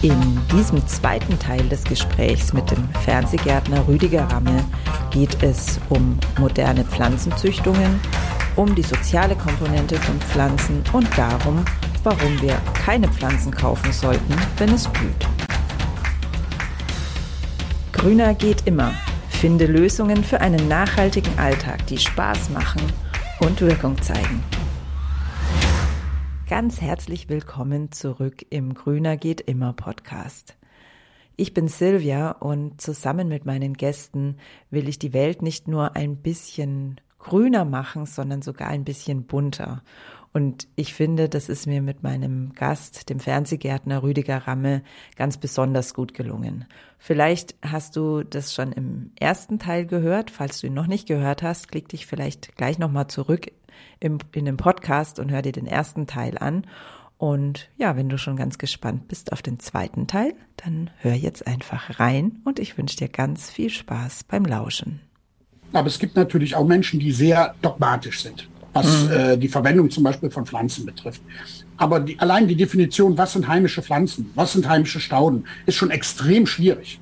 In diesem zweiten Teil des Gesprächs mit dem Fernsehgärtner Rüdiger Ramme geht es um moderne Pflanzenzüchtungen, um die soziale Komponente von Pflanzen und darum, warum wir keine Pflanzen kaufen sollten, wenn es blüht. Grüner geht immer. Finde Lösungen für einen nachhaltigen Alltag, die Spaß machen und Wirkung zeigen. Ganz herzlich willkommen zurück im Grüner geht immer Podcast. Ich bin Silvia und zusammen mit meinen Gästen will ich die Welt nicht nur ein bisschen grüner machen, sondern sogar ein bisschen bunter. Und ich finde, das ist mir mit meinem Gast, dem Fernsehgärtner Rüdiger Ramme, ganz besonders gut gelungen. Vielleicht hast du das schon im ersten Teil gehört. Falls du ihn noch nicht gehört hast, klick dich vielleicht gleich nochmal zurück im, in dem Podcast und hör dir den ersten Teil an. Und ja, wenn du schon ganz gespannt bist auf den zweiten Teil, dann hör jetzt einfach rein und ich wünsche dir ganz viel Spaß beim Lauschen. Aber es gibt natürlich auch Menschen, die sehr dogmatisch sind, was mhm. äh, die Verwendung zum Beispiel von Pflanzen betrifft. Aber die, allein die Definition, was sind heimische Pflanzen, was sind heimische Stauden, ist schon extrem schwierig.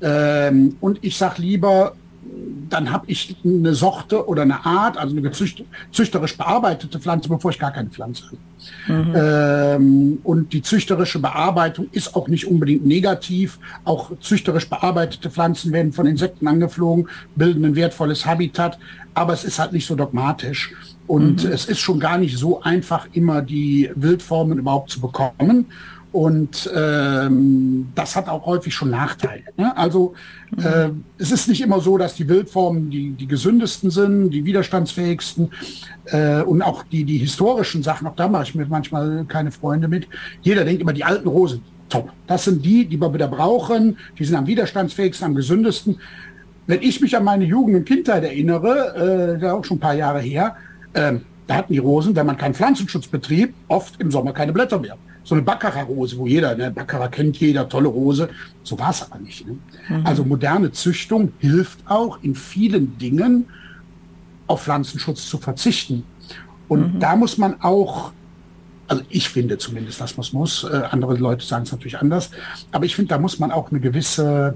Ähm, und ich sage lieber, dann habe ich eine Sorte oder eine Art, also eine züchterisch bearbeitete Pflanze, bevor ich gar keine Pflanze habe. Mhm. Ähm, und die züchterische Bearbeitung ist auch nicht unbedingt negativ. Auch züchterisch bearbeitete Pflanzen werden von Insekten angeflogen, bilden ein wertvolles Habitat, aber es ist halt nicht so dogmatisch. Und mhm. es ist schon gar nicht so einfach, immer die Wildformen überhaupt zu bekommen. Und ähm, das hat auch häufig schon Nachteile. Ne? Also mhm. äh, es ist nicht immer so, dass die Wildformen die, die gesündesten sind, die widerstandsfähigsten äh, und auch die, die historischen Sachen, auch da mache ich mir manchmal keine Freunde mit. Jeder denkt immer, die alten Rosen, top. Das sind die, die wir wieder brauchen, die sind am widerstandsfähigsten, am gesündesten. Wenn ich mich an meine Jugend und Kindheit erinnere, äh, auch schon ein paar Jahre her, äh, da hatten die Rosen, wenn man keinen Pflanzenschutz betrieb, oft im Sommer keine Blätter mehr so eine Baccarat-Rose, wo jeder, ne, Baccarat kennt jeder, tolle Rose. So war es aber nicht. Ne? Mhm. Also moderne Züchtung hilft auch in vielen Dingen auf Pflanzenschutz zu verzichten. Und mhm. da muss man auch, also ich finde zumindest, dass man es muss, äh, andere Leute sagen es natürlich anders, aber ich finde, da muss man auch eine gewisse,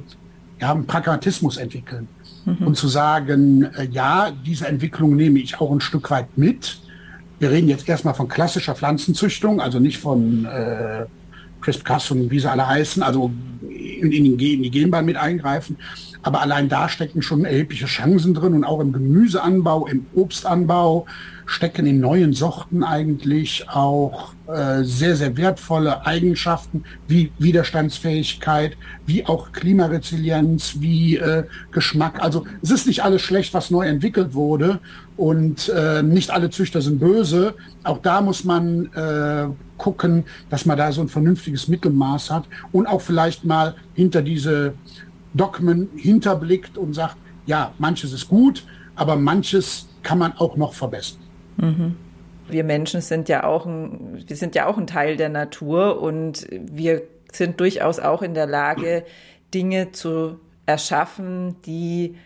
ja, einen Pragmatismus entwickeln. Mhm. Und zu sagen, äh, ja, diese Entwicklung nehme ich auch ein Stück weit mit, wir reden jetzt erstmal von klassischer Pflanzenzüchtung, also nicht von äh, CRISPR-Cas und wie sie alle heißen, also in, in, die, in die Genbahn mit eingreifen. Aber allein da stecken schon erhebliche Chancen drin und auch im Gemüseanbau, im Obstanbau stecken in neuen Sorten eigentlich auch äh, sehr, sehr wertvolle Eigenschaften wie Widerstandsfähigkeit, wie auch Klimaresilienz, wie äh, Geschmack. Also es ist nicht alles schlecht, was neu entwickelt wurde und äh, nicht alle Züchter sind böse. Auch da muss man äh, gucken, dass man da so ein vernünftiges Mittelmaß hat und auch vielleicht mal hinter diese Dogmen hinterblickt und sagt, ja, manches ist gut, aber manches kann man auch noch verbessern. Mhm. Wir Menschen sind ja auch ein, wir sind ja auch ein Teil der Natur und wir sind durchaus auch in der Lage, Dinge zu erschaffen, die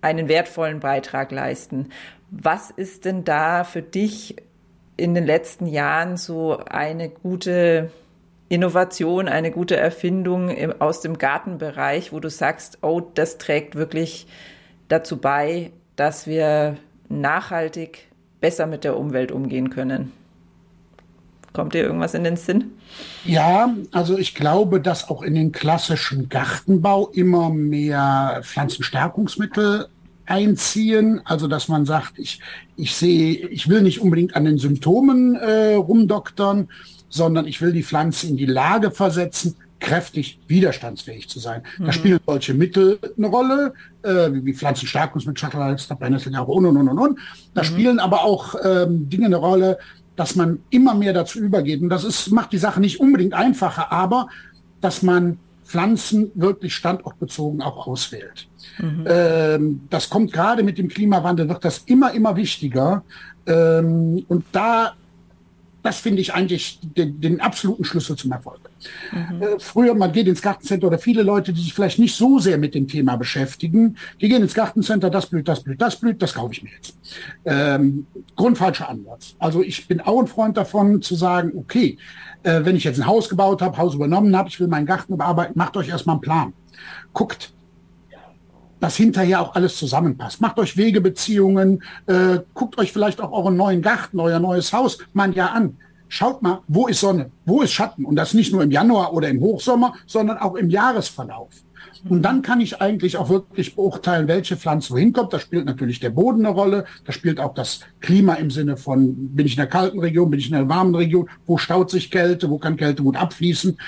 einen wertvollen Beitrag leisten. Was ist denn da für dich in den letzten Jahren so eine gute Innovation, eine gute Erfindung im, aus dem Gartenbereich, wo du sagst, oh, das trägt wirklich dazu bei, dass wir nachhaltig besser mit der Umwelt umgehen können. Kommt dir irgendwas in den Sinn? Ja, also ich glaube, dass auch in den klassischen Gartenbau immer mehr Pflanzenstärkungsmittel einziehen. Also dass man sagt, ich, ich sehe, ich will nicht unbedingt an den Symptomen äh, rumdoktern, sondern ich will die Pflanze in die Lage versetzen, kräftig widerstandsfähig zu sein. Mhm. Da spielen solche Mittel eine Rolle, äh, wie Pflanzenstärkungsmittel, Schattenhalster, Brennnesseljahre und, und, und, und, und. Da mhm. spielen aber auch ähm, Dinge eine Rolle, dass man immer mehr dazu übergeht. Und das ist, macht die Sache nicht unbedingt einfacher, aber dass man Pflanzen wirklich standortbezogen auch auswählt. Mhm. Ähm, das kommt gerade mit dem Klimawandel, wird das immer, immer wichtiger. Ähm, und da, das finde ich eigentlich den, den absoluten Schlüssel zum Erfolg. Mhm. Äh, früher, man geht ins Gartencenter oder viele Leute, die sich vielleicht nicht so sehr mit dem Thema beschäftigen, die gehen ins Gartencenter, das blüht, das blüht, das blüht, das kaufe ich mir jetzt. Ähm, grundfalscher Ansatz. Also ich bin auch ein Freund davon zu sagen, okay, äh, wenn ich jetzt ein Haus gebaut habe, Haus übernommen habe, ich will meinen Garten bearbeiten, macht euch erstmal einen Plan. Guckt, dass hinterher auch alles zusammenpasst. Macht euch Wegebeziehungen, äh, guckt euch vielleicht auch euren neuen Garten, euer neues Haus mal ein Jahr an. Schaut mal, wo ist Sonne, wo ist Schatten und das nicht nur im Januar oder im Hochsommer, sondern auch im Jahresverlauf. Und dann kann ich eigentlich auch wirklich beurteilen, welche Pflanze wohin kommt. Da spielt natürlich der Boden eine Rolle. Da spielt auch das Klima im Sinne von, bin ich in einer kalten Region, bin ich in einer warmen Region, wo staut sich Kälte, wo kann Kälte gut abfließen.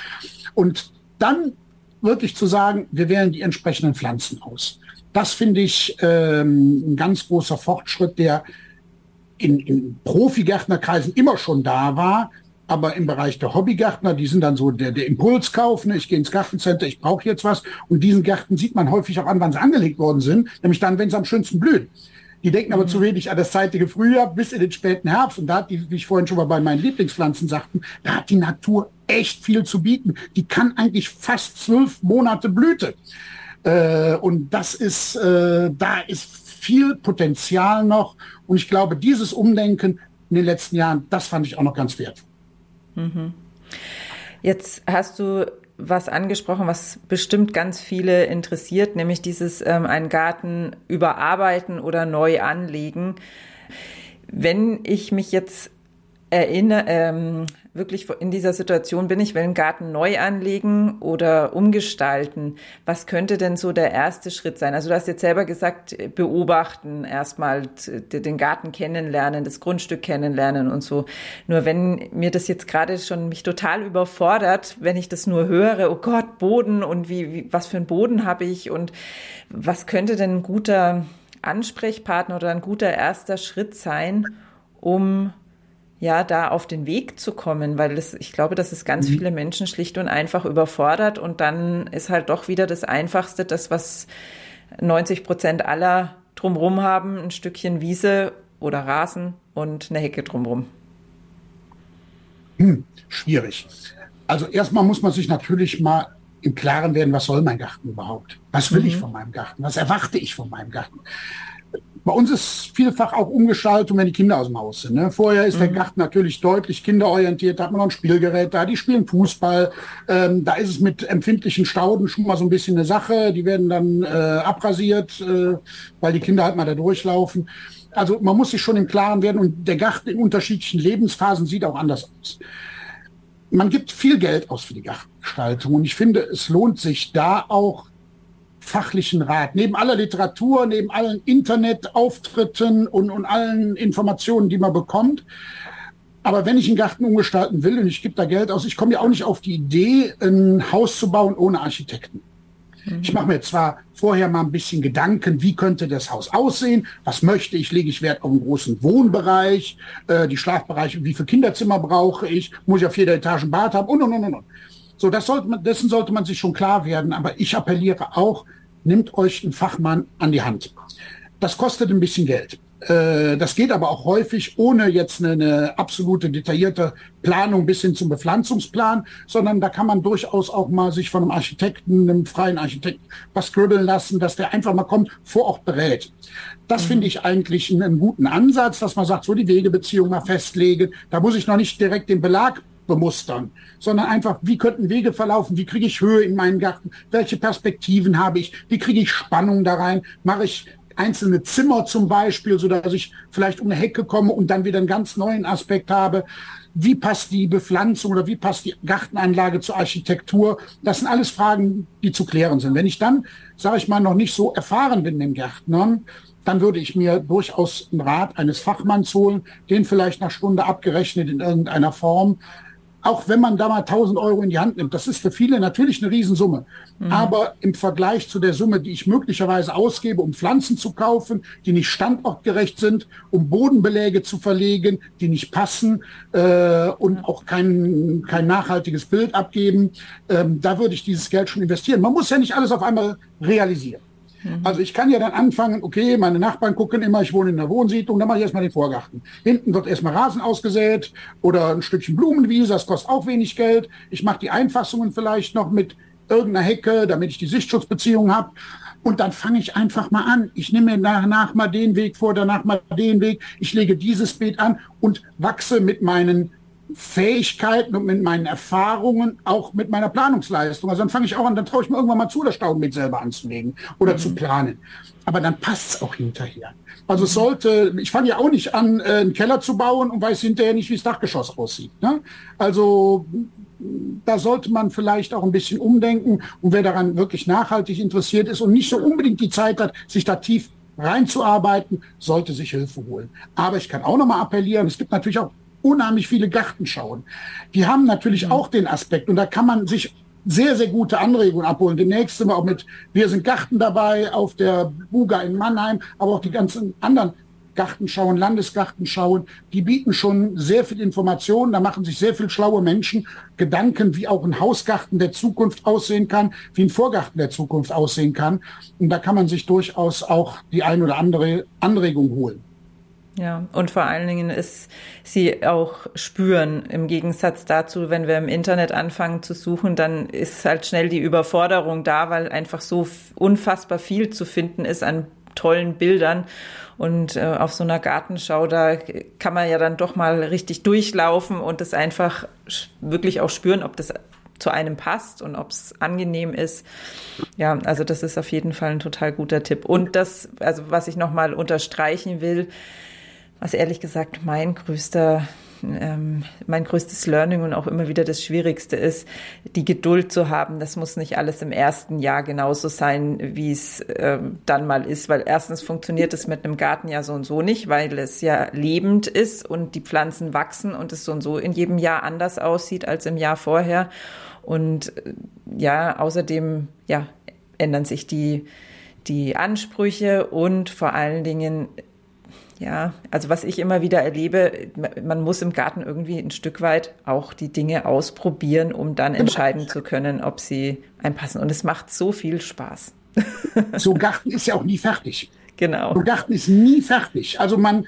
Und dann wirklich zu sagen, wir wählen die entsprechenden Pflanzen aus. Das finde ich ähm, ein ganz großer Fortschritt, der in, in Profi-Gärtnerkreisen immer schon da war, aber im Bereich der Hobbygärtner, die sind dann so der, der Impulskauf, ne? ich gehe ins Gartencenter, ich brauche jetzt was. Und diesen Gärten sieht man häufig auch an, wann sie angelegt worden sind, nämlich dann, wenn sie am schönsten blühen. Die denken aber mhm. zu wenig an das zeitige Frühjahr bis in den späten Herbst. Und da hat die, wie ich vorhin schon mal bei meinen Lieblingspflanzen sagten, da hat die Natur echt viel zu bieten. Die kann eigentlich fast zwölf Monate Blüte. Äh, und das ist, äh, da ist viel Potenzial noch. Und ich glaube, dieses Umdenken in den letzten Jahren, das fand ich auch noch ganz wertvoll. Mhm. Jetzt hast du was angesprochen, was bestimmt ganz viele interessiert, nämlich dieses ähm, einen Garten überarbeiten oder neu anlegen. Wenn ich mich jetzt erinnere, ähm, wirklich in dieser Situation bin, ich will einen Garten neu anlegen oder umgestalten. Was könnte denn so der erste Schritt sein? Also du hast jetzt selber gesagt, beobachten, erstmal den Garten kennenlernen, das Grundstück kennenlernen und so. Nur wenn mir das jetzt gerade schon mich total überfordert, wenn ich das nur höre, oh Gott, Boden und wie, wie was für einen Boden habe ich und was könnte denn ein guter Ansprechpartner oder ein guter erster Schritt sein, um ja, da auf den Weg zu kommen, weil das, ich glaube, dass es ganz mhm. viele Menschen schlicht und einfach überfordert und dann ist halt doch wieder das Einfachste, das, was 90 Prozent aller drumrum haben, ein Stückchen Wiese oder Rasen und eine Hecke drumrum. Hm, schwierig. Also erstmal muss man sich natürlich mal im Klaren werden, was soll mein Garten überhaupt? Was will mhm. ich von meinem Garten? Was erwarte ich von meinem Garten? Bei uns ist vielfach auch Umgestaltung, wenn die Kinder aus dem Haus sind. Ne? Vorher ist mhm. der Garten natürlich deutlich kinderorientiert, da hat man noch ein Spielgerät da, die spielen Fußball. Ähm, da ist es mit empfindlichen Stauden schon mal so ein bisschen eine Sache. Die werden dann äh, abrasiert, äh, weil die Kinder halt mal da durchlaufen. Also man muss sich schon im Klaren werden und der Garten in unterschiedlichen Lebensphasen sieht auch anders aus. Man gibt viel Geld aus für die Gartengestaltung und ich finde, es lohnt sich da auch fachlichen Rat. Neben aller Literatur, neben allen Internetauftritten und, und allen Informationen, die man bekommt. Aber wenn ich einen Garten umgestalten will und ich gebe da Geld aus, ich komme ja auch nicht auf die Idee, ein Haus zu bauen ohne Architekten. Mhm. Ich mache mir zwar vorher mal ein bisschen Gedanken, wie könnte das Haus aussehen, was möchte ich, lege ich Wert auf einen großen Wohnbereich, äh, die Schlafbereiche, wie viele Kinderzimmer brauche ich, muss ich auf jeder Etage ein Bad haben und, und, und, und. So, das sollte man, dessen sollte man sich schon klar werden. Aber ich appelliere auch, nimmt euch einen Fachmann an die Hand. Das kostet ein bisschen Geld. Äh, das geht aber auch häufig ohne jetzt eine, eine, absolute detaillierte Planung bis hin zum Bepflanzungsplan, sondern da kann man durchaus auch mal sich von einem Architekten, einem freien Architekten was grübeln lassen, dass der einfach mal kommt, vor Ort berät. Das mhm. finde ich eigentlich einen, einen, guten Ansatz, dass man sagt, so die Wegebeziehung mal festlegen. Da muss ich noch nicht direkt den Belag bemustern, sondern einfach, wie könnten Wege verlaufen, wie kriege ich Höhe in meinen Garten, welche Perspektiven habe ich, wie kriege ich Spannung da rein, mache ich einzelne Zimmer zum Beispiel, so dass ich vielleicht um eine Hecke komme und dann wieder einen ganz neuen Aspekt habe. Wie passt die Bepflanzung oder wie passt die Gartenanlage zur Architektur? Das sind alles Fragen, die zu klären sind. Wenn ich dann, sage ich mal, noch nicht so erfahren bin im Gärtnern, dann würde ich mir durchaus einen Rat eines Fachmanns holen, den vielleicht nach Stunde abgerechnet in irgendeiner Form auch wenn man da mal 1000 Euro in die Hand nimmt, das ist für viele natürlich eine Riesensumme. Mhm. Aber im Vergleich zu der Summe, die ich möglicherweise ausgebe, um Pflanzen zu kaufen, die nicht standortgerecht sind, um Bodenbeläge zu verlegen, die nicht passen äh, und auch kein, kein nachhaltiges Bild abgeben, ähm, da würde ich dieses Geld schon investieren. Man muss ja nicht alles auf einmal realisieren. Mhm. Also ich kann ja dann anfangen, okay, meine Nachbarn gucken immer, ich wohne in der Wohnsiedlung, dann mache ich erstmal den Vorgarten. Hinten wird erstmal Rasen ausgesät oder ein Stückchen Blumenwiese, das kostet auch wenig Geld. Ich mache die Einfassungen vielleicht noch mit irgendeiner Hecke, damit ich die Sichtschutzbeziehung habe. Und dann fange ich einfach mal an. Ich nehme mir danach mal den Weg vor, danach mal den Weg. Ich lege dieses Beet an und wachse mit meinen Fähigkeiten und mit meinen Erfahrungen, auch mit meiner Planungsleistung. Also dann fange ich auch an, dann traue ich mir irgendwann mal zu, das Staudenbeet selber anzulegen oder mhm. zu planen. Aber dann passt es auch hinterher. Also es sollte, ich fange ja auch nicht an, äh, einen Keller zu bauen und weiß hinterher nicht, wie das Dachgeschoss aussieht. Ne? Also da sollte man vielleicht auch ein bisschen umdenken. Und wer daran wirklich nachhaltig interessiert ist und nicht so unbedingt die Zeit hat, sich da tief reinzuarbeiten, sollte sich Hilfe holen. Aber ich kann auch nochmal appellieren, es gibt natürlich auch unheimlich viele Gartenschauen. Die haben natürlich mhm. auch den Aspekt und da kann man sich sehr, sehr gute Anregungen abholen. Demnächst sind wir auch mit Wir sind Garten dabei auf der Buga in Mannheim, aber auch die ganzen anderen Gartenschauen, Landesgartenschauen, die bieten schon sehr viel Informationen. Da machen sich sehr viel schlaue Menschen Gedanken, wie auch ein Hausgarten der Zukunft aussehen kann, wie ein Vorgarten der Zukunft aussehen kann. Und da kann man sich durchaus auch die ein oder andere Anregung holen. Ja, und vor allen Dingen ist sie auch spüren. Im Gegensatz dazu, wenn wir im Internet anfangen zu suchen, dann ist halt schnell die Überforderung da, weil einfach so unfassbar viel zu finden ist an tollen Bildern. Und äh, auf so einer Gartenschau, da kann man ja dann doch mal richtig durchlaufen und das einfach wirklich auch spüren, ob das zu einem passt und ob es angenehm ist. Ja, also das ist auf jeden Fall ein total guter Tipp. Und das, also was ich nochmal unterstreichen will, was ehrlich gesagt mein größter ähm, mein größtes Learning und auch immer wieder das Schwierigste ist, die Geduld zu haben. Das muss nicht alles im ersten Jahr genauso sein, wie es ähm, dann mal ist, weil erstens funktioniert es mit einem Garten ja so und so nicht, weil es ja lebend ist und die Pflanzen wachsen und es so und so in jedem Jahr anders aussieht als im Jahr vorher. Und äh, ja, außerdem ja, ändern sich die die Ansprüche und vor allen Dingen ja, also was ich immer wieder erlebe, man muss im Garten irgendwie ein Stück weit auch die Dinge ausprobieren, um dann entscheiden zu können, ob sie einpassen. Und es macht so viel Spaß. So ein Garten ist ja auch nie fertig. Genau. So ein Garten ist nie fertig. Also man,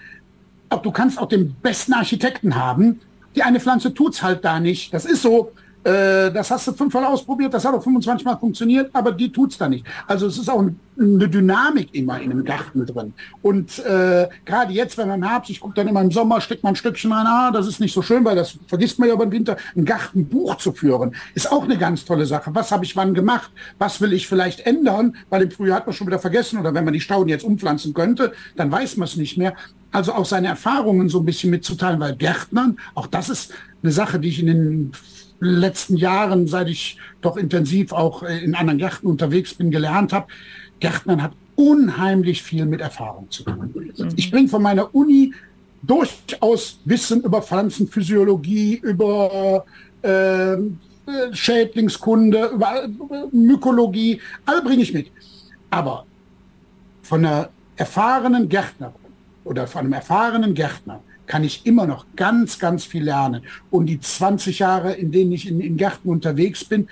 auch du kannst auch den besten Architekten haben. Die eine Pflanze tut's halt da nicht. Das ist so. Äh, das hast du fünfmal ausprobiert, das hat auch 25 Mal funktioniert, aber die tut's da nicht. Also es ist auch eine Dynamik immer in einem Garten drin. Und äh, gerade jetzt, wenn man Herbst, ich gucke dann immer im Sommer, steckt man ein Stückchen rein, ah, das ist nicht so schön, weil das vergisst man ja über den Winter, ein Gartenbuch zu führen, ist auch eine ganz tolle Sache. Was habe ich wann gemacht? Was will ich vielleicht ändern? Weil im Frühjahr hat man schon wieder vergessen oder wenn man die Stauden jetzt umpflanzen könnte, dann weiß man es nicht mehr. Also auch seine Erfahrungen so ein bisschen mitzuteilen, weil Gärtnern, auch das ist eine Sache, die ich in den letzten Jahren, seit ich doch intensiv auch äh, in anderen Gärten unterwegs bin, gelernt habe. Gärtnern hat unheimlich viel mit Erfahrung zu tun. Mhm. Ich bringe von meiner Uni durchaus Wissen über Pflanzenphysiologie, über äh, Schädlingskunde, über Mykologie, all bringe ich mit. Aber von einer erfahrenen Gärtnerin oder von einem erfahrenen Gärtner kann ich immer noch ganz, ganz viel lernen. Und die 20 Jahre, in denen ich in, in Gärten unterwegs bin,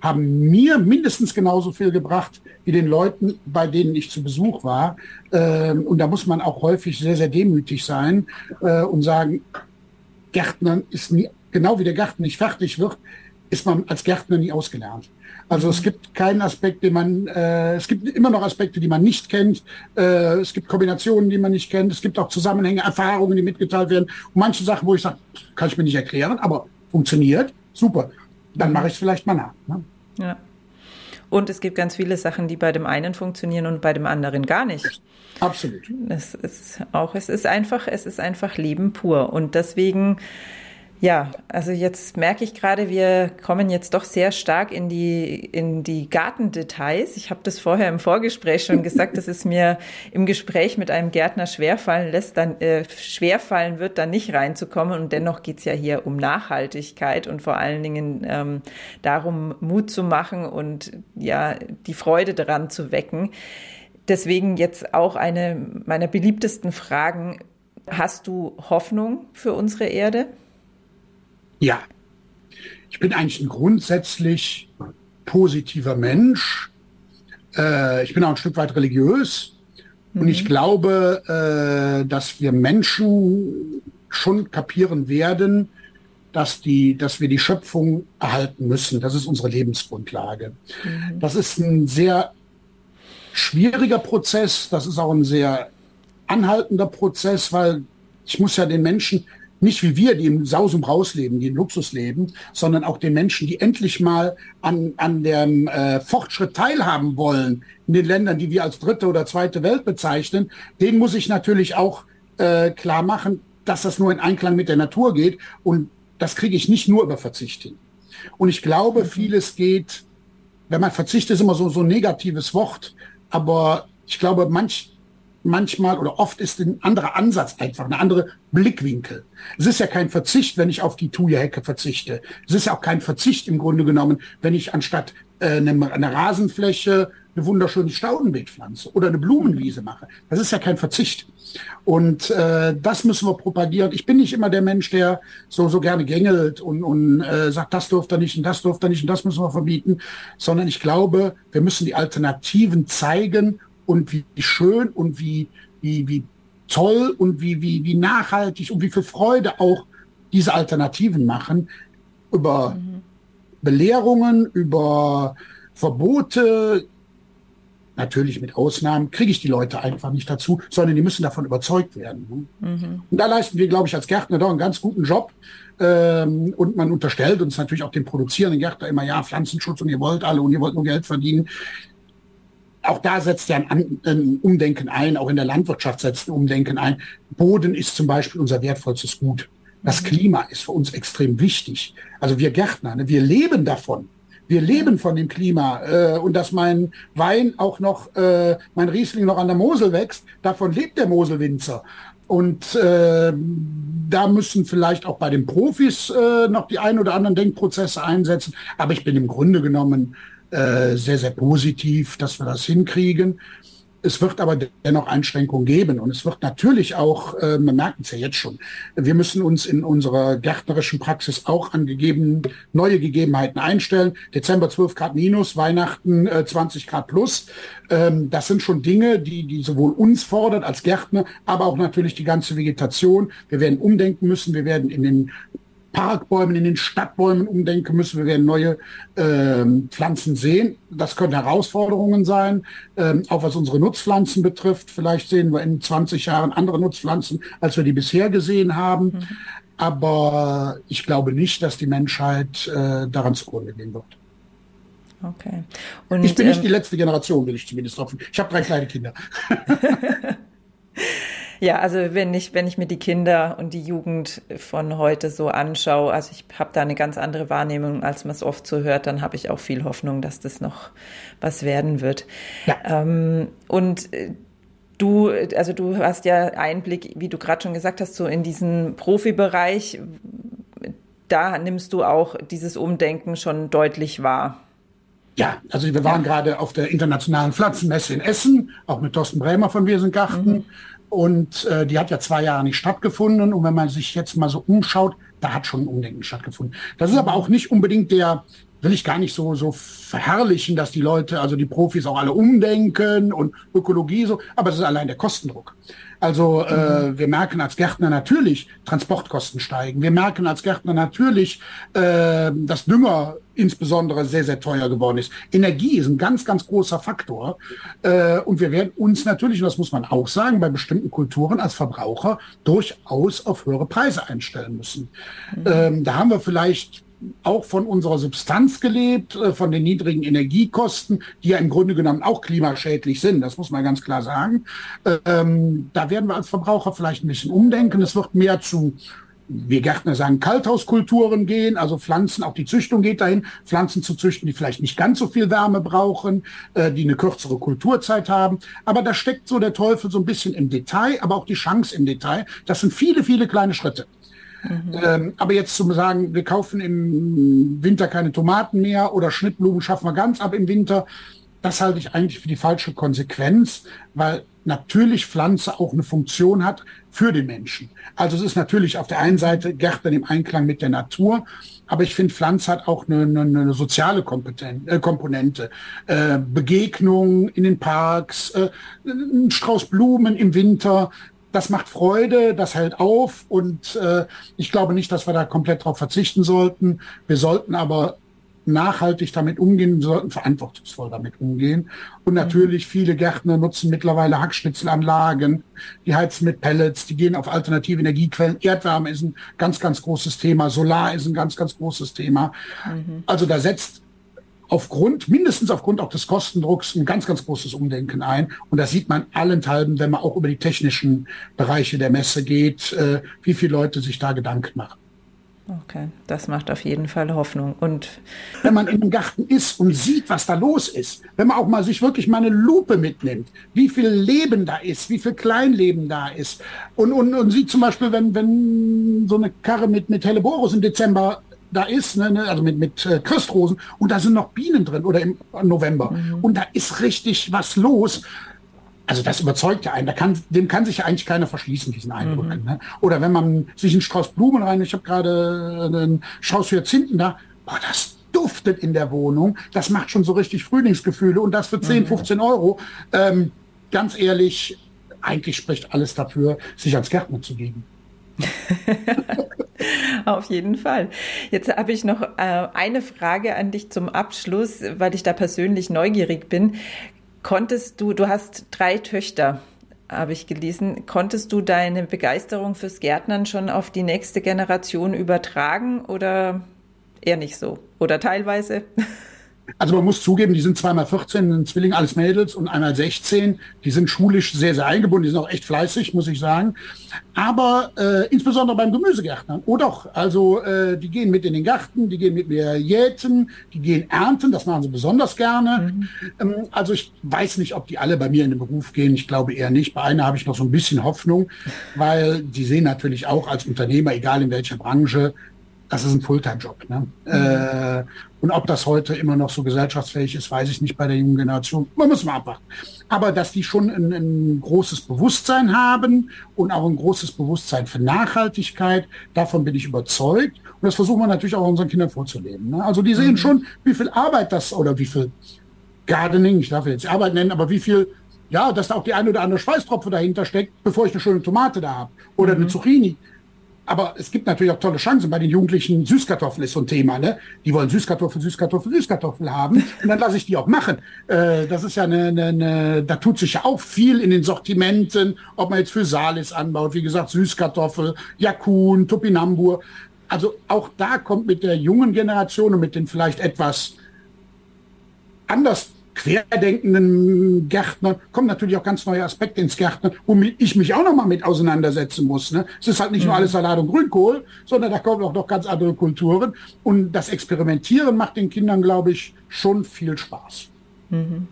haben mir mindestens genauso viel gebracht wie den Leuten, bei denen ich zu Besuch war. Ähm, und da muss man auch häufig sehr, sehr demütig sein äh, und sagen, Gärtnern ist nie, genau wie der Garten nicht fertig wird, ist man als Gärtner nie ausgelernt. Also es gibt keinen Aspekt, den man, äh, es gibt immer noch Aspekte, die man nicht kennt. Äh, es gibt Kombinationen, die man nicht kennt. Es gibt auch Zusammenhänge, Erfahrungen, die mitgeteilt werden. Und manche Sachen, wo ich sage, kann ich mir nicht erklären, aber funktioniert, super. Dann mache ich es vielleicht mal nach. Ne? Ja. Und es gibt ganz viele Sachen, die bei dem einen funktionieren und bei dem anderen gar nicht. Absolut. Es ist auch, es ist einfach, es ist einfach Leben pur. Und deswegen ja, also jetzt merke ich gerade, wir kommen jetzt doch sehr stark in die, in die Gartendetails. Ich habe das vorher im Vorgespräch schon gesagt, dass es mir im Gespräch mit einem Gärtner schwerfallen lässt, dann äh, schwerfallen wird, da nicht reinzukommen. Und dennoch geht's ja hier um Nachhaltigkeit und vor allen Dingen ähm, darum, Mut zu machen und ja, die Freude daran zu wecken. Deswegen jetzt auch eine meiner beliebtesten Fragen. Hast du Hoffnung für unsere Erde? Ja, ich bin eigentlich ein grundsätzlich positiver Mensch. Äh, ich bin auch ein Stück weit religiös mhm. und ich mhm. glaube, äh, dass wir Menschen schon kapieren werden, dass, die, dass wir die Schöpfung erhalten müssen. Das ist unsere Lebensgrundlage. Mhm. Das ist ein sehr schwieriger Prozess. Das ist auch ein sehr anhaltender Prozess, weil ich muss ja den Menschen nicht wie wir, die im Saus und Braus leben, die im Luxus leben, sondern auch den Menschen, die endlich mal an, an dem äh, Fortschritt teilhaben wollen in den Ländern, die wir als dritte oder zweite Welt bezeichnen, denen muss ich natürlich auch äh, klar machen, dass das nur in Einklang mit der Natur geht und das kriege ich nicht nur über Verzicht hin. Und ich glaube, mhm. vieles geht, wenn man Verzicht ist immer so, so ein negatives Wort, aber ich glaube, manch, manchmal oder oft ist ein anderer Ansatz einfach, eine andere Blickwinkel. Es ist ja kein Verzicht, wenn ich auf die Thuja-Hecke verzichte. Es ist ja auch kein Verzicht im Grunde genommen, wenn ich anstatt äh, eine, eine Rasenfläche eine wunderschöne Staudenbeet pflanze oder eine Blumenwiese mache. Das ist ja kein Verzicht. Und äh, das müssen wir propagieren. Ich bin nicht immer der Mensch, der so, so gerne gängelt und, und äh, sagt, das durft er nicht und das durft er nicht und das müssen wir verbieten, sondern ich glaube, wir müssen die Alternativen zeigen und wie schön und wie, wie, wie toll und wie, wie, wie nachhaltig und wie viel Freude auch diese Alternativen machen über mhm. Belehrungen, über Verbote, natürlich mit Ausnahmen, kriege ich die Leute einfach nicht dazu, sondern die müssen davon überzeugt werden. Ne? Mhm. Und da leisten wir, glaube ich, als Gärtner doch einen ganz guten Job. Ähm, und man unterstellt uns natürlich auch den produzierenden Gärtner immer, ja, Pflanzenschutz und ihr wollt alle und ihr wollt nur Geld verdienen auch da setzt ja ein, ein, Umdenken ein, auch in der Landwirtschaft setzt ein Umdenken ein. Boden ist zum Beispiel unser wertvollstes Gut. Das mhm. Klima ist für uns extrem wichtig. Also wir Gärtner, ne, wir leben davon. Wir leben von dem Klima äh, und dass mein Wein auch noch, äh, mein Riesling noch an der Mosel wächst, davon lebt der Moselwinzer. Und äh, da müssen vielleicht auch bei den Profis äh, noch die ein oder anderen Denkprozesse einsetzen. Aber ich bin im Grunde genommen äh, sehr, sehr positiv, dass wir das hinkriegen. Es wird aber dennoch Einschränkungen geben und es wird natürlich auch, äh, man merkt es ja jetzt schon, wir müssen uns in unserer gärtnerischen Praxis auch an gegeben, neue Gegebenheiten einstellen. Dezember 12 Grad minus, Weihnachten äh, 20 Grad plus. Ähm, das sind schon Dinge, die, die sowohl uns fordert als Gärtner, aber auch natürlich die ganze Vegetation. Wir werden umdenken müssen, wir werden in den Parkbäumen, in den Stadtbäumen umdenken müssen. Wir werden neue ähm, Pflanzen sehen. Das können Herausforderungen sein, ähm, auch was unsere Nutzpflanzen betrifft. Vielleicht sehen wir in 20 Jahren andere Nutzpflanzen, als wir die bisher gesehen haben. Mhm. Aber ich glaube nicht, dass die Menschheit äh, daran zugrunde gehen wird. Okay. Und, ich bin nicht ähm, die letzte Generation, will ich zumindest hoffen. Ich habe drei kleine Kinder. Ja, also wenn ich, wenn ich mir die Kinder und die Jugend von heute so anschaue, also ich habe da eine ganz andere Wahrnehmung, als man es oft so hört, dann habe ich auch viel Hoffnung, dass das noch was werden wird. Ja. Ähm, und äh, Du, also du hast ja Einblick, wie du gerade schon gesagt hast, so in diesen Profibereich. Da nimmst du auch dieses Umdenken schon deutlich wahr. Ja, also wir waren ja. gerade auf der internationalen Pflanzenmesse in Essen, auch mit Thorsten Bremer von Wiesengarten. Mhm. Und äh, die hat ja zwei Jahre nicht stattgefunden. Und wenn man sich jetzt mal so umschaut, da hat schon ein Umdenken stattgefunden. Das ist aber auch nicht unbedingt der, will ich gar nicht so, so verherrlichen, dass die Leute, also die Profis auch alle umdenken und Ökologie so, aber das ist allein der Kostendruck. Also äh, wir merken als Gärtner natürlich, Transportkosten steigen. Wir merken als Gärtner natürlich, äh, dass Dünger insbesondere sehr, sehr teuer geworden ist. Energie ist ein ganz, ganz großer Faktor. Äh, und wir werden uns natürlich, und das muss man auch sagen, bei bestimmten Kulturen als Verbraucher durchaus auf höhere Preise einstellen müssen. Mhm. Ähm, da haben wir vielleicht auch von unserer Substanz gelebt, äh, von den niedrigen Energiekosten, die ja im Grunde genommen auch klimaschädlich sind, das muss man ganz klar sagen. Ähm, da werden wir als Verbraucher vielleicht ein bisschen umdenken. Es wird mehr zu wir Gärtner sagen, Kalthauskulturen gehen, also Pflanzen, auch die Züchtung geht dahin, Pflanzen zu züchten, die vielleicht nicht ganz so viel Wärme brauchen, äh, die eine kürzere Kulturzeit haben. Aber da steckt so der Teufel so ein bisschen im Detail, aber auch die Chance im Detail. Das sind viele, viele kleine Schritte. Mhm. Ähm, aber jetzt zu sagen, wir kaufen im Winter keine Tomaten mehr oder Schnittblumen schaffen wir ganz ab im Winter, das halte ich eigentlich für die falsche Konsequenz, weil natürlich Pflanze auch eine Funktion hat. für den Menschen. Also es ist natürlich auf der einen Seite Gärtnern im Einklang mit der Natur, aber ich finde, Pflanz hat auch eine, eine, eine soziale äh, Komponente. Äh, Begegnung in den Parks, äh, ein Strauß Blumen im Winter, das macht Freude, das hält auf und äh, ich glaube nicht, dass wir da komplett drauf verzichten sollten. Wir sollten aber nachhaltig damit umgehen, wir sollten verantwortungsvoll damit umgehen. Und mhm. natürlich viele Gärtner nutzen mittlerweile Hackschnitzelanlagen, die heizen mit Pellets, die gehen auf alternative Energiequellen. Erdwärme ist ein ganz, ganz großes Thema, Solar ist ein ganz, ganz großes Thema. Mhm. Also da setzt aufgrund, mindestens aufgrund auch des Kostendrucks, ein ganz, ganz großes Umdenken ein. Und das sieht man allenthalben, wenn man auch über die technischen Bereiche der Messe geht, äh, wie viele Leute sich da Gedanken machen. Okay, das macht auf jeden Fall Hoffnung. Und wenn man in einem Garten ist und sieht, was da los ist, wenn man auch mal sich wirklich mal eine Lupe mitnimmt, wie viel Leben da ist, wie viel Kleinleben da ist und, und, und sieht zum Beispiel, wenn, wenn so eine Karre mit, mit Helleborus im Dezember da ist, ne, ne also mit, mit äh, Christrosen und da sind noch Bienen drin oder im November mhm. und da ist richtig was los also das überzeugt ja einen. Da kann, dem kann sich ja eigentlich keiner verschließen, diesen Eindruck. Mhm. Ne? Oder wenn man sich einen Strauß Blumen rein, ich habe gerade einen Strauß Hyazinthen da, boah, das duftet in der Wohnung. Das macht schon so richtig Frühlingsgefühle und das für 10, mhm. 15 Euro. Ähm, ganz ehrlich, eigentlich spricht alles dafür, sich als Gärtner zu geben. Auf jeden Fall. Jetzt habe ich noch äh, eine Frage an dich zum Abschluss, weil ich da persönlich neugierig bin. Konntest du, du hast drei Töchter, habe ich gelesen, konntest du deine Begeisterung fürs Gärtnern schon auf die nächste Generation übertragen oder eher nicht so? Oder teilweise? Also man muss zugeben, die sind zweimal 14, ein Zwilling, alles Mädels und einmal 16. Die sind schulisch sehr, sehr eingebunden, die sind auch echt fleißig, muss ich sagen. Aber äh, insbesondere beim Gemüsegärtnern. Oh doch, also äh, die gehen mit in den Garten, die gehen mit mir jäten, die gehen ernten, das machen sie besonders gerne. Mhm. Ähm, also ich weiß nicht, ob die alle bei mir in den Beruf gehen. Ich glaube eher nicht. Bei einer habe ich noch so ein bisschen Hoffnung, weil die sehen natürlich auch als Unternehmer, egal in welcher Branche, das ist ein Fulltime-Job. Ne? Mhm. Äh, und ob das heute immer noch so gesellschaftsfähig ist, weiß ich nicht bei der jungen Generation. Man muss mal abwarten. Aber dass die schon ein, ein, großes Bewusstsein haben und auch ein großes Bewusstsein für Nachhaltigkeit, davon bin ich überzeugt. Und das versuchen wir natürlich auch unseren Kindern vorzuleben. Ne? Also die sehen mhm. schon, wie viel Arbeit das oder wie viel Gardening, ich darf jetzt Arbeit nennen, aber wie viel ja, dass da auch die eine oder andere Schweißtropfe dahinter steckt, bevor ich eine schöne Tomate da habe oder mhm. eine Zucchini. Aber es gibt natürlich auch tolle Chancen. Bei den Jugendlichen Süßkartoffeln ist so ein Thema. Ne? Die wollen Süßkartoffel, Süßkartoffel, Süßkartoffel haben. Und dann lasse ich die auch machen. Äh, das ist ja eine, eine, eine, da tut sich ja auch viel in den Sortimenten, ob man jetzt für Salis anbaut, wie gesagt, Süßkartoffel, Jakun, Topinambur. Also auch da kommt mit der jungen Generation und mit den vielleicht etwas anders querdenkenden Gärtner kommen natürlich auch ganz neue Aspekte ins Gärtner, womit ich mich auch noch mal mit auseinandersetzen muss. Ne? Es ist halt nicht mhm. nur alles Salat und Grünkohl, sondern da kommen auch noch ganz andere Kulturen. Und das Experimentieren macht den Kindern, glaube ich, schon viel Spaß. Mhm.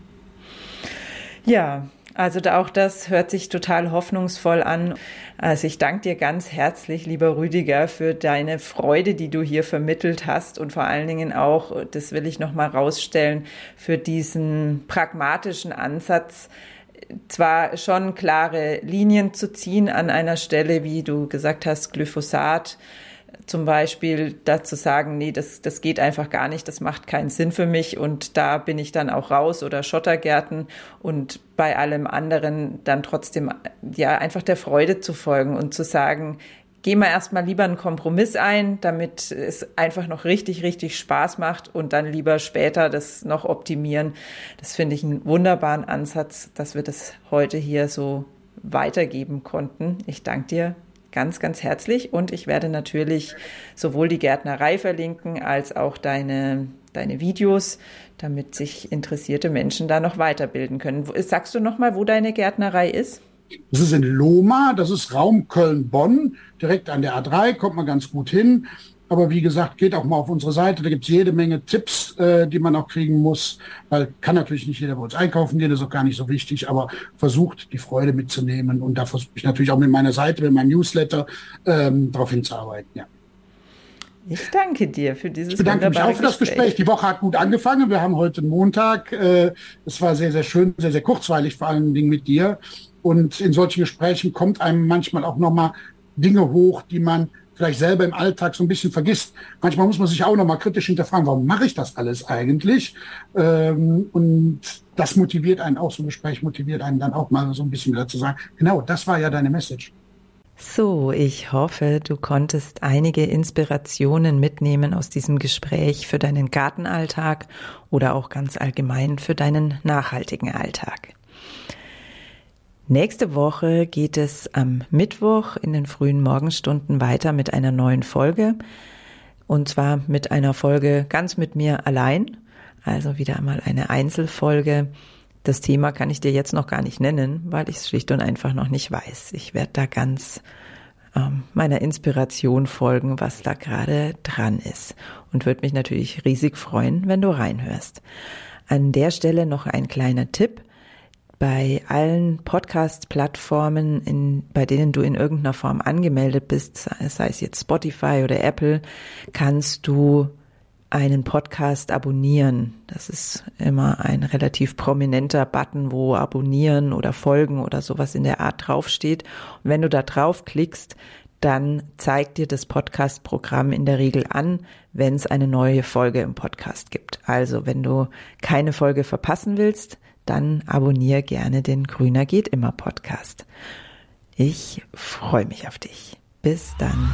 Ja, also auch das hört sich total hoffnungsvoll an. Also ich danke dir ganz herzlich, lieber Rüdiger, für deine Freude, die du hier vermittelt hast und vor allen Dingen auch, das will ich noch mal rausstellen, für diesen pragmatischen Ansatz, zwar schon klare Linien zu ziehen an einer Stelle, wie du gesagt hast, Glyphosat, zum Beispiel dazu sagen, nee, das, das geht einfach gar nicht, das macht keinen Sinn für mich und da bin ich dann auch raus oder Schottergärten und bei allem anderen dann trotzdem ja einfach der Freude zu folgen und zu sagen, gehen wir erstmal lieber einen Kompromiss ein, damit es einfach noch richtig, richtig Spaß macht und dann lieber später das noch optimieren. Das finde ich einen wunderbaren Ansatz, dass wir das heute hier so weitergeben konnten. Ich danke dir ganz, ganz herzlich und ich werde natürlich sowohl die Gärtnerei verlinken als auch deine, deine Videos, damit sich interessierte Menschen da noch weiterbilden können. Sagst du nochmal, wo deine Gärtnerei ist? Das ist in Loma, das ist Raum Köln-Bonn, direkt an der A3, kommt man ganz gut hin. Aber wie gesagt, geht auch mal auf unsere Seite. Da gibt es jede Menge Tipps, äh, die man auch kriegen muss. Weil kann natürlich nicht jeder bei uns einkaufen gehen, das ist auch gar nicht so wichtig, aber versucht die Freude mitzunehmen. Und da versuche ich natürlich auch mit meiner Seite, mit meinem Newsletter ähm, darauf hinzuarbeiten. Ja. Ich danke dir für dieses Ich bedanke mich auch für das Gespräch. Gespräch. Die Woche hat gut angefangen. Wir haben heute Montag. Äh, es war sehr, sehr schön, sehr, sehr kurzweilig, vor allen Dingen mit dir. Und in solchen Gesprächen kommt einem manchmal auch nochmal Dinge hoch, die man vielleicht selber im Alltag so ein bisschen vergisst. Manchmal muss man sich auch nochmal kritisch hinterfragen, warum mache ich das alles eigentlich? Ähm, und das motiviert einen auch, so ein Gespräch motiviert einen dann auch mal so ein bisschen wieder zu sagen, genau, das war ja deine Message. So, ich hoffe, du konntest einige Inspirationen mitnehmen aus diesem Gespräch für deinen Gartenalltag oder auch ganz allgemein für deinen nachhaltigen Alltag. Nächste Woche geht es am Mittwoch in den frühen Morgenstunden weiter mit einer neuen Folge. Und zwar mit einer Folge ganz mit mir allein. Also wieder einmal eine Einzelfolge das Thema kann ich dir jetzt noch gar nicht nennen, weil ich es schlicht und einfach noch nicht weiß. Ich werde da ganz ähm, meiner Inspiration folgen, was da gerade dran ist. Und würde mich natürlich riesig freuen, wenn du reinhörst. An der Stelle noch ein kleiner Tipp. Bei allen Podcast-Plattformen, bei denen du in irgendeiner Form angemeldet bist, sei es jetzt Spotify oder Apple, kannst du einen Podcast abonnieren. Das ist immer ein relativ prominenter Button, wo abonnieren oder folgen oder sowas in der Art draufsteht. Und wenn du da draufklickst, dann zeigt dir das Podcast-Programm in der Regel an, wenn es eine neue Folge im Podcast gibt. Also wenn du keine Folge verpassen willst, dann abonniere gerne den Grüner geht immer Podcast. Ich freue mich auf dich. Bis dann.